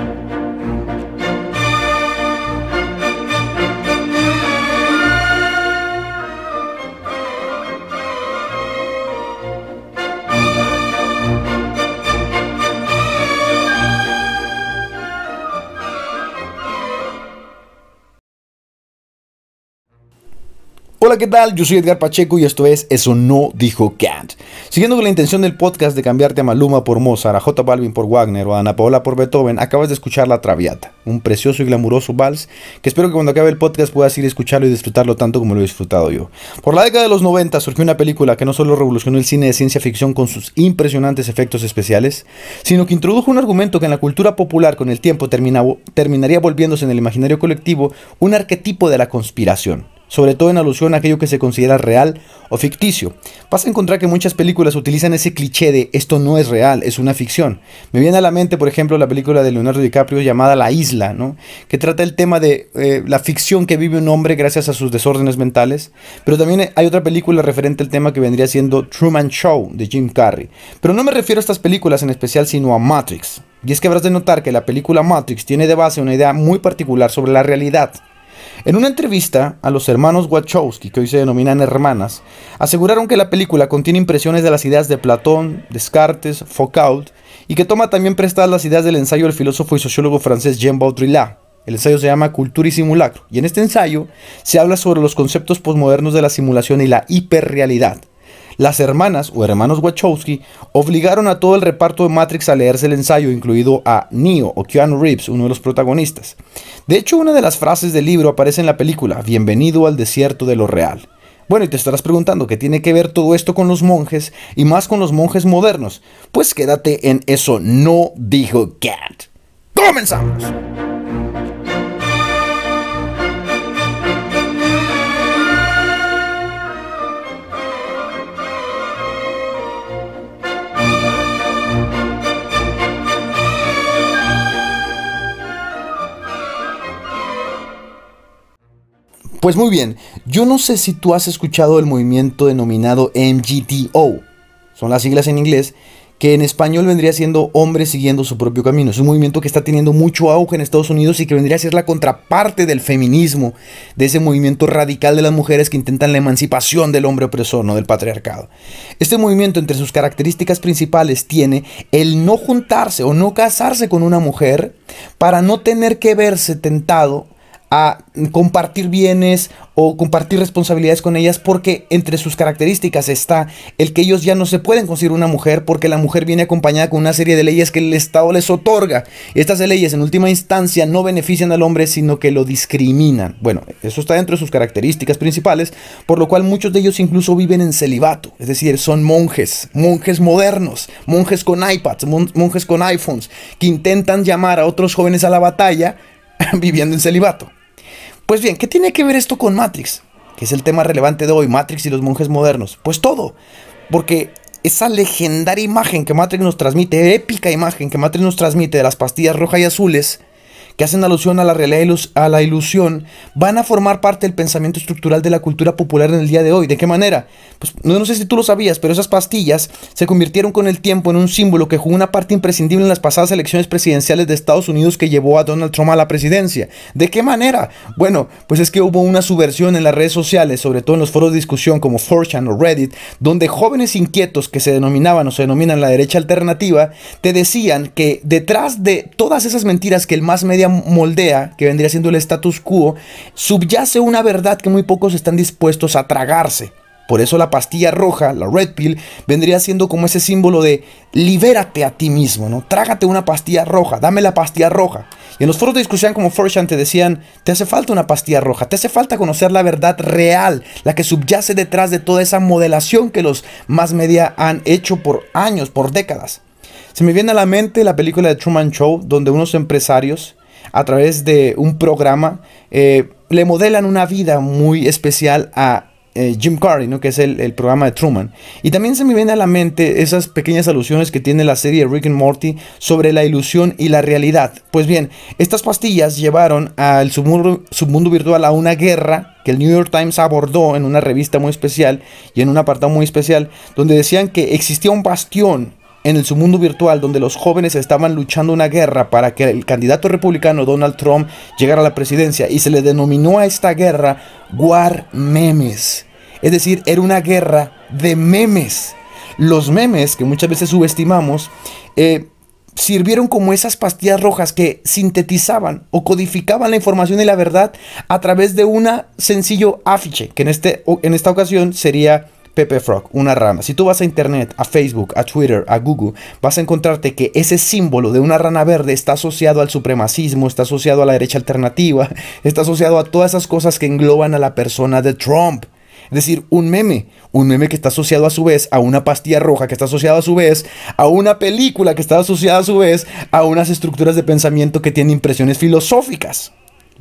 Thank you. Hola, ¿qué tal? Yo soy Edgar Pacheco y esto es Eso no dijo Kant. Siguiendo con la intención del podcast de cambiarte a Maluma por Mozart, a J Balvin por Wagner o a Ana Paola por Beethoven, acabas de escuchar La Traviata, un precioso y glamuroso vals que espero que cuando acabe el podcast puedas ir a escucharlo y disfrutarlo tanto como lo he disfrutado yo. Por la década de los 90 surgió una película que no solo revolucionó el cine de ciencia ficción con sus impresionantes efectos especiales, sino que introdujo un argumento que en la cultura popular con el tiempo terminaría volviéndose en el imaginario colectivo un arquetipo de la conspiración sobre todo en alusión a aquello que se considera real o ficticio. Vas a encontrar que muchas películas utilizan ese cliché de esto no es real, es una ficción. Me viene a la mente, por ejemplo, la película de Leonardo DiCaprio llamada La Isla, ¿no? que trata el tema de eh, la ficción que vive un hombre gracias a sus desórdenes mentales. Pero también hay otra película referente al tema que vendría siendo Truman Show de Jim Carrey. Pero no me refiero a estas películas en especial, sino a Matrix. Y es que habrás de notar que la película Matrix tiene de base una idea muy particular sobre la realidad en una entrevista a los hermanos Wachowski, que hoy se denominan hermanas, aseguraron que la película contiene impresiones de las ideas de Platón, Descartes, Foucault, y que toma también prestadas las ideas del ensayo del filósofo y sociólogo francés Jean Baudrillard. El ensayo se llama Cultura y Simulacro, y en este ensayo se habla sobre los conceptos posmodernos de la simulación y la hiperrealidad. Las hermanas o hermanos Wachowski obligaron a todo el reparto de Matrix a leerse el ensayo, incluido a Neo o Keanu Reeves, uno de los protagonistas. De hecho, una de las frases del libro aparece en la película, Bienvenido al desierto de lo real. Bueno, y te estarás preguntando qué tiene que ver todo esto con los monjes y más con los monjes modernos. Pues quédate en eso no dijo Cat. ¡Comenzamos! Pues muy bien, yo no sé si tú has escuchado el movimiento denominado MGTO, son las siglas en inglés, que en español vendría siendo hombres siguiendo su propio camino. Es un movimiento que está teniendo mucho auge en Estados Unidos y que vendría a ser la contraparte del feminismo, de ese movimiento radical de las mujeres que intentan la emancipación del hombre opresor, no del patriarcado. Este movimiento entre sus características principales tiene el no juntarse o no casarse con una mujer para no tener que verse tentado a compartir bienes o compartir responsabilidades con ellas porque entre sus características está el que ellos ya no se pueden conseguir una mujer porque la mujer viene acompañada con una serie de leyes que el Estado les otorga. Estas leyes en última instancia no benefician al hombre sino que lo discriminan. Bueno, eso está dentro de sus características principales, por lo cual muchos de ellos incluso viven en celibato, es decir, son monjes, monjes modernos, monjes con iPads, monjes con iPhones, que intentan llamar a otros jóvenes a la batalla viviendo en celibato. Pues bien, ¿qué tiene que ver esto con Matrix? Que es el tema relevante de hoy, Matrix y los monjes modernos. Pues todo, porque esa legendaria imagen que Matrix nos transmite, épica imagen que Matrix nos transmite de las pastillas rojas y azules, que hacen alusión a la realidad a la ilusión, van a formar parte del pensamiento estructural de la cultura popular en el día de hoy. ¿De qué manera? Pues no, sé si tú lo sabías, pero esas pastillas se convirtieron con el tiempo en un símbolo que jugó una parte imprescindible en las pasadas elecciones presidenciales de Estados Unidos que llevó a Donald Trump a la presidencia. ¿De qué manera? Bueno, pues es que hubo una subversión en las redes sociales, sobre todo en los foros de discusión como 4chan o Reddit, donde jóvenes inquietos que se denominaban o se denominan la derecha alternativa, te decían que detrás de todas esas mentiras que el más media moldea, que vendría siendo el status quo, subyace una verdad que muy pocos están dispuestos a tragarse. Por eso la pastilla roja, la red pill, vendría siendo como ese símbolo de libérate a ti mismo, ¿no? Trágate una pastilla roja, dame la pastilla roja. Y en los foros de discusión como Forchan te decían, te hace falta una pastilla roja, te hace falta conocer la verdad real, la que subyace detrás de toda esa modelación que los más media han hecho por años, por décadas. Se me viene a la mente la película de Truman Show, donde unos empresarios a través de un programa, eh, le modelan una vida muy especial a eh, Jim Carrey, ¿no? que es el, programa de Truman. Y también se me viene a la mente esas pequeñas alusiones que tiene la serie Rick and Morty sobre la ilusión y la realidad. Pues bien, estas pastillas llevaron al submundo, submundo virtual a una guerra que el New York Times abordó en una revista muy especial y en un apartado muy especial, donde decían que existía un bastión en el mundo virtual donde los jóvenes estaban luchando una guerra para que el candidato republicano Donald Trump llegara a la presidencia y se le denominó a esta guerra War Memes. Es decir, era una guerra de memes. Los memes, que muchas veces subestimamos, eh, sirvieron como esas pastillas rojas que sintetizaban o codificaban la información y la verdad a través de un sencillo afiche, que en, este, en esta ocasión sería Pepe Frog, una rana. Si tú vas a internet, a Facebook, a Twitter, a Google, vas a encontrarte que ese símbolo de una rana verde está asociado al supremacismo, está asociado a la derecha alternativa, está asociado a todas esas cosas que engloban a la persona de Trump. Es decir, un meme, un meme que está asociado a su vez a una pastilla roja, que está asociado a su vez a una película, que está asociada a su vez a unas estructuras de pensamiento que tienen impresiones filosóficas.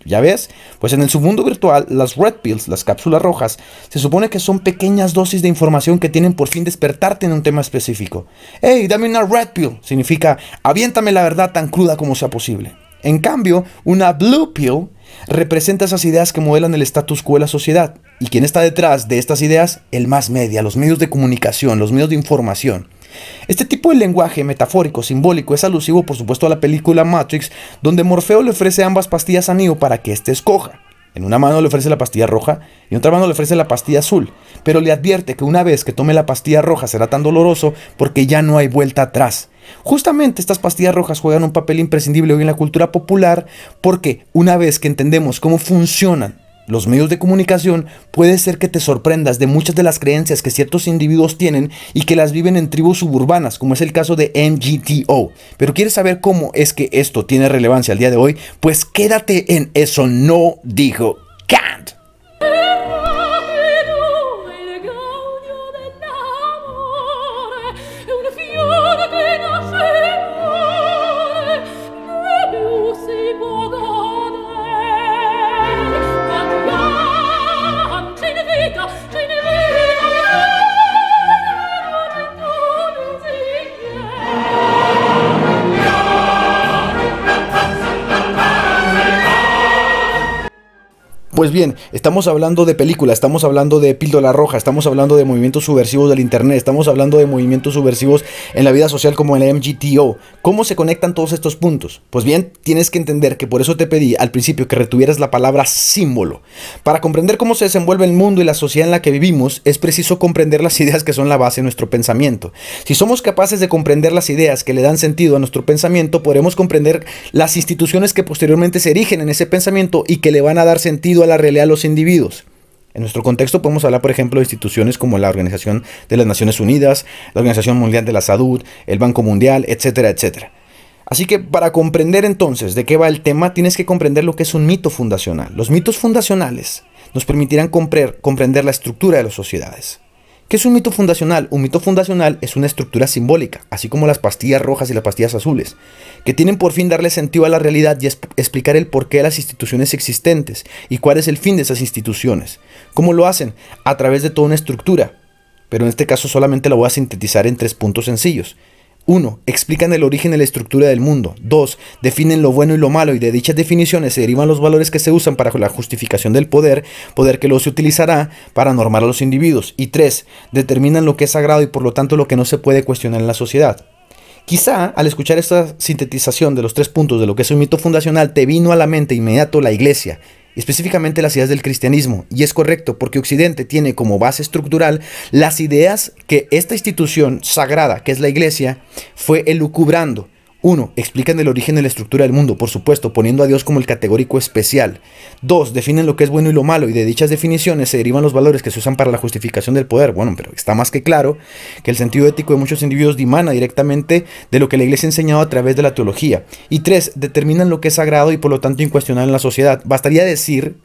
¿Ya ves? Pues en el submundo virtual, las red pills, las cápsulas rojas, se supone que son pequeñas dosis de información que tienen por fin despertarte en un tema específico. ¡Hey, dame una red pill! Significa, aviéntame la verdad tan cruda como sea posible. En cambio, una blue pill representa esas ideas que modelan el status quo de la sociedad. ¿Y quién está detrás de estas ideas? El más media, los medios de comunicación, los medios de información. Este tipo de lenguaje metafórico, simbólico, es alusivo por supuesto a la película Matrix, donde Morfeo le ofrece ambas pastillas a Neo para que éste escoja. En una mano le ofrece la pastilla roja y en otra mano le ofrece la pastilla azul, pero le advierte que una vez que tome la pastilla roja será tan doloroso porque ya no hay vuelta atrás. Justamente estas pastillas rojas juegan un papel imprescindible hoy en la cultura popular porque una vez que entendemos cómo funcionan los medios de comunicación, puede ser que te sorprendas de muchas de las creencias que ciertos individuos tienen y que las viven en tribus suburbanas, como es el caso de MGTO. Pero ¿quieres saber cómo es que esto tiene relevancia al día de hoy? Pues quédate en Eso no dijo Kant. Pues bien, estamos hablando de película, estamos hablando de píldora roja, estamos hablando de movimientos subversivos del Internet, estamos hablando de movimientos subversivos en la vida social como en la MGTO. ¿Cómo se conectan todos estos puntos? Pues bien, tienes que entender que por eso te pedí al principio que retuvieras la palabra símbolo. Para comprender cómo se desenvuelve el mundo y la sociedad en la que vivimos, es preciso comprender las ideas que son la base de nuestro pensamiento. Si somos capaces de comprender las ideas que le dan sentido a nuestro pensamiento, podremos comprender las instituciones que posteriormente se erigen en ese pensamiento y que le van a dar sentido a la realidad a los individuos. En nuestro contexto podemos hablar, por ejemplo, de instituciones como la Organización de las Naciones Unidas, la Organización Mundial de la Salud, el Banco Mundial, etcétera, etcétera. Así que para comprender entonces de qué va el tema, tienes que comprender lo que es un mito fundacional. Los mitos fundacionales nos permitirán comprender la estructura de las sociedades. ¿Qué es un mito fundacional? Un mito fundacional es una estructura simbólica, así como las pastillas rojas y las pastillas azules, que tienen por fin darle sentido a la realidad y explicar el porqué de las instituciones existentes y cuál es el fin de esas instituciones. ¿Cómo lo hacen? A través de toda una estructura. Pero en este caso solamente lo voy a sintetizar en tres puntos sencillos. 1. Explican el origen y la estructura del mundo. 2. Definen lo bueno y lo malo y de dichas definiciones se derivan los valores que se usan para la justificación del poder, poder que se utilizará para normar a los individuos. Y 3. Determinan lo que es sagrado y por lo tanto lo que no se puede cuestionar en la sociedad. Quizá al escuchar esta sintetización de los tres puntos de lo que es un mito fundacional te vino a la mente inmediato la iglesia, específicamente las ideas del cristianismo. Y es correcto, porque Occidente tiene como base estructural las ideas que esta institución sagrada, que es la iglesia, fue elucubrando 1. Explican el origen y la estructura del mundo, por supuesto, poniendo a Dios como el categórico especial. 2. Definen lo que es bueno y lo malo, y de dichas definiciones se derivan los valores que se usan para la justificación del poder. Bueno, pero está más que claro que el sentido ético de muchos individuos dimana directamente de lo que la iglesia ha enseñado a través de la teología. Y 3. Determinan lo que es sagrado y por lo tanto incuestionable en la sociedad. Bastaría decir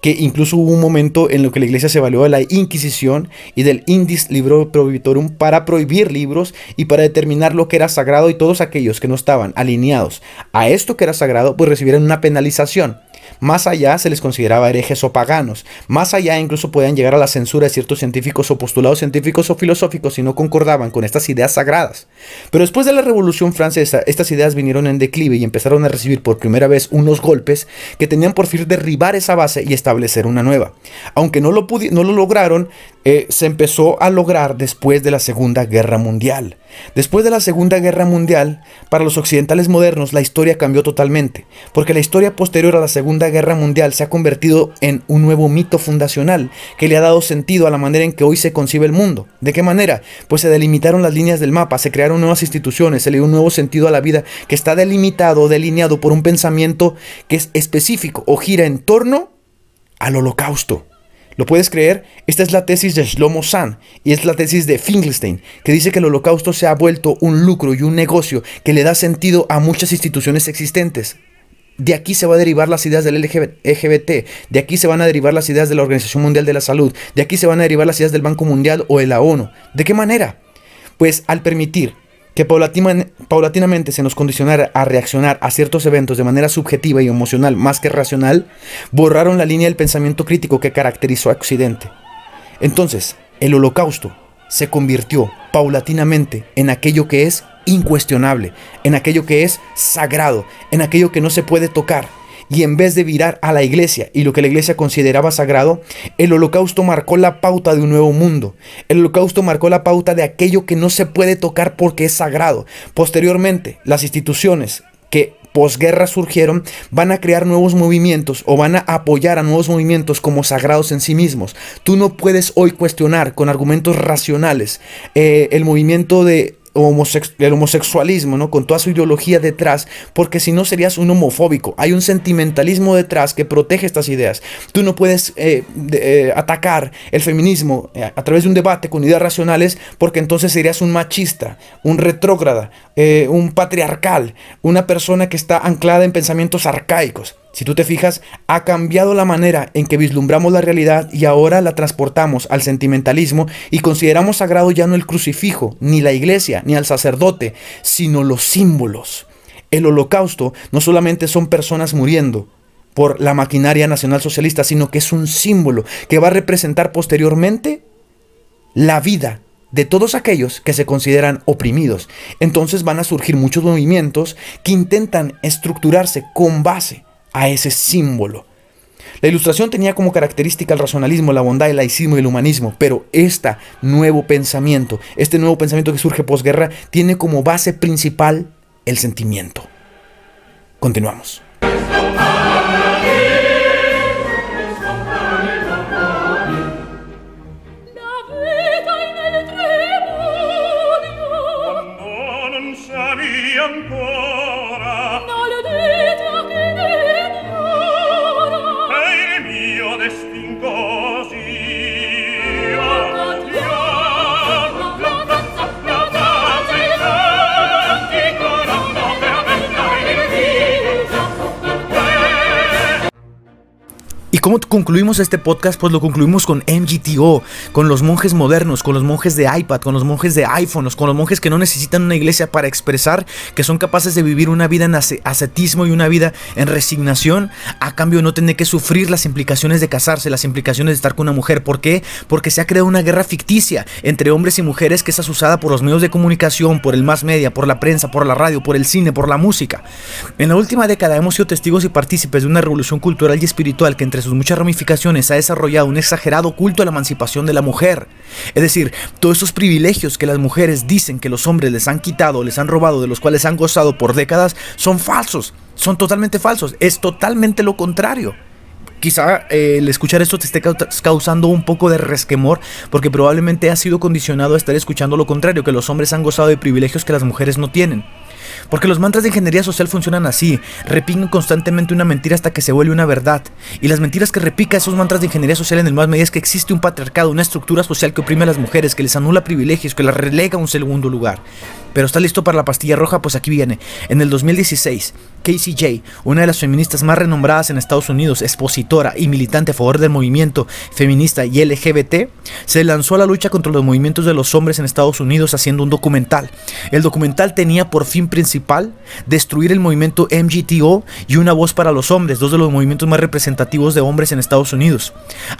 que incluso hubo un momento en lo que la iglesia se valió de la Inquisición y del Indis Libro Prohibitorum para prohibir libros y para determinar lo que era sagrado y todos aquellos que no estaban alineados a esto que era sagrado pues recibieran una penalización. Más allá se les consideraba herejes o paganos. Más allá incluso podían llegar a la censura de ciertos científicos o postulados científicos o filosóficos si no concordaban con estas ideas sagradas. Pero después de la Revolución Francesa, estas ideas vinieron en declive y empezaron a recibir por primera vez unos golpes que tenían por fin derribar esa base y establecer una nueva. Aunque no lo, no lo lograron, eh, se empezó a lograr después de la Segunda Guerra Mundial. Después de la Segunda Guerra Mundial, para los occidentales modernos la historia cambió totalmente, porque la historia posterior a la Segunda Guerra Mundial se ha convertido en un nuevo mito fundacional que le ha dado sentido a la manera en que hoy se concibe el mundo. ¿De qué manera? Pues se delimitaron las líneas del mapa, se crearon nuevas instituciones, se le dio un nuevo sentido a la vida que está delimitado, delineado por un pensamiento que es específico o gira en torno al holocausto. ¿Lo puedes creer? Esta es la tesis de Shlomo San y es la tesis de Finkelstein, que dice que el holocausto se ha vuelto un lucro y un negocio que le da sentido a muchas instituciones existentes. De aquí se van a derivar las ideas del LGBT, de aquí se van a derivar las ideas de la Organización Mundial de la Salud, de aquí se van a derivar las ideas del Banco Mundial o de la ONU. ¿De qué manera? Pues al permitir que paulatinamente se nos condicionara a reaccionar a ciertos eventos de manera subjetiva y emocional más que racional, borraron la línea del pensamiento crítico que caracterizó a Occidente. Entonces, el holocausto se convirtió paulatinamente en aquello que es incuestionable, en aquello que es sagrado, en aquello que no se puede tocar, y en vez de virar a la iglesia y lo que la iglesia consideraba sagrado, el holocausto marcó la pauta de un nuevo mundo. El holocausto marcó la pauta de aquello que no se puede tocar porque es sagrado. Posteriormente, las instituciones que posguerra surgieron van a crear nuevos movimientos o van a apoyar a nuevos movimientos como sagrados en sí mismos. Tú no puedes hoy cuestionar con argumentos racionales eh, el movimiento de el homosexualismo, ¿no? Con toda su ideología detrás, porque si no serías un homofóbico. Hay un sentimentalismo detrás que protege estas ideas. Tú no puedes eh, eh, atacar el feminismo eh, a través de un debate con ideas racionales, porque entonces serías un machista, un retrógrada, un patriarcal, una persona que está anclada en pensamientos arcaicos. Si tú te fijas, ha cambiado la manera en que vislumbramos la realidad y ahora la transportamos al sentimentalismo y consideramos sagrado ya no el crucifijo, ni la iglesia, ni al sacerdote, sino los símbolos. El holocausto no solamente son personas muriendo por la maquinaria nacional socialista, sino que es un símbolo que va a representar posteriormente la vida de todos aquellos que se consideran oprimidos. Entonces van a surgir muchos movimientos que intentan estructurarse con base a ese símbolo. La ilustración tenía como característica el racionalismo, la bondad, el laicismo y el humanismo, pero este nuevo pensamiento, este nuevo pensamiento que surge posguerra, tiene como base principal el sentimiento. Continuamos. Cómo concluimos este podcast? Pues lo concluimos con MGTO, con los monjes modernos, con los monjes de iPad, con los monjes de iPhones, con los monjes que no necesitan una iglesia para expresar, que son capaces de vivir una vida en ascetismo y una vida en resignación, a cambio no tener que sufrir las implicaciones de casarse, las implicaciones de estar con una mujer. ¿Por qué? Porque se ha creado una guerra ficticia entre hombres y mujeres que es asusada por los medios de comunicación, por el más media, por la prensa, por la radio, por el cine, por la música. En la última década hemos sido testigos y partícipes de una revolución cultural y espiritual que entre sus muchas ramificaciones ha desarrollado un exagerado culto a la emancipación de la mujer. Es decir, todos esos privilegios que las mujeres dicen que los hombres les han quitado, les han robado, de los cuales han gozado por décadas, son falsos, son totalmente falsos, es totalmente lo contrario. Quizá eh, el escuchar esto te esté causando un poco de resquemor porque probablemente has sido condicionado a estar escuchando lo contrario, que los hombres han gozado de privilegios que las mujeres no tienen. Porque los mantras de ingeniería social funcionan así, repican constantemente una mentira hasta que se vuelve una verdad. Y las mentiras que repica esos mantras de ingeniería social en el más medio es que existe un patriarcado, una estructura social que oprime a las mujeres, que les anula privilegios, que las relega a un segundo lugar. Pero está listo para la pastilla roja, pues aquí viene. En el 2016, Casey J, una de las feministas más renombradas en Estados Unidos, expositora y militante a favor del movimiento feminista y LGBT, se lanzó a la lucha contra los movimientos de los hombres en Estados Unidos haciendo un documental. El documental tenía por fin principal destruir el movimiento MGTO y una voz para los hombres, dos de los movimientos más representativos de hombres en Estados Unidos.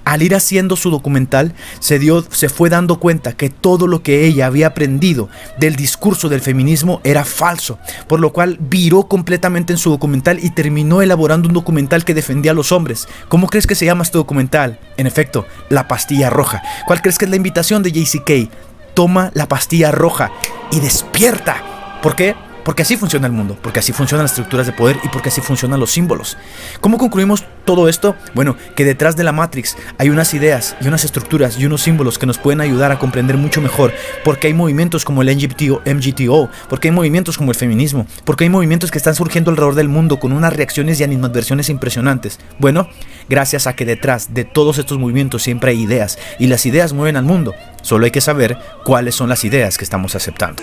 Al ir haciendo su documental, se, dio, se fue dando cuenta que todo lo que ella había aprendido del discurso del feminismo era falso, por lo cual viró completamente en su documental y terminó elaborando un documental que defendía a los hombres. ¿Cómo crees que se llama este documental? En efecto, La Pastilla Roja. ¿Cuál crees que es la invitación de JCK? toma la pastilla roja y despierta. ¿Por qué? Porque así funciona el mundo, porque así funcionan las estructuras de poder y porque así funcionan los símbolos. ¿Cómo concluimos todo esto? Bueno, que detrás de la Matrix hay unas ideas y unas estructuras y unos símbolos que nos pueden ayudar a comprender mucho mejor porque hay movimientos como el MGTO, MGTO porque hay movimientos como el feminismo, porque hay movimientos que están surgiendo alrededor del mundo con unas reacciones y animadversiones impresionantes. Bueno, gracias a que detrás de todos estos movimientos siempre hay ideas y las ideas mueven al mundo. Solo hay que saber cuáles son las ideas que estamos aceptando.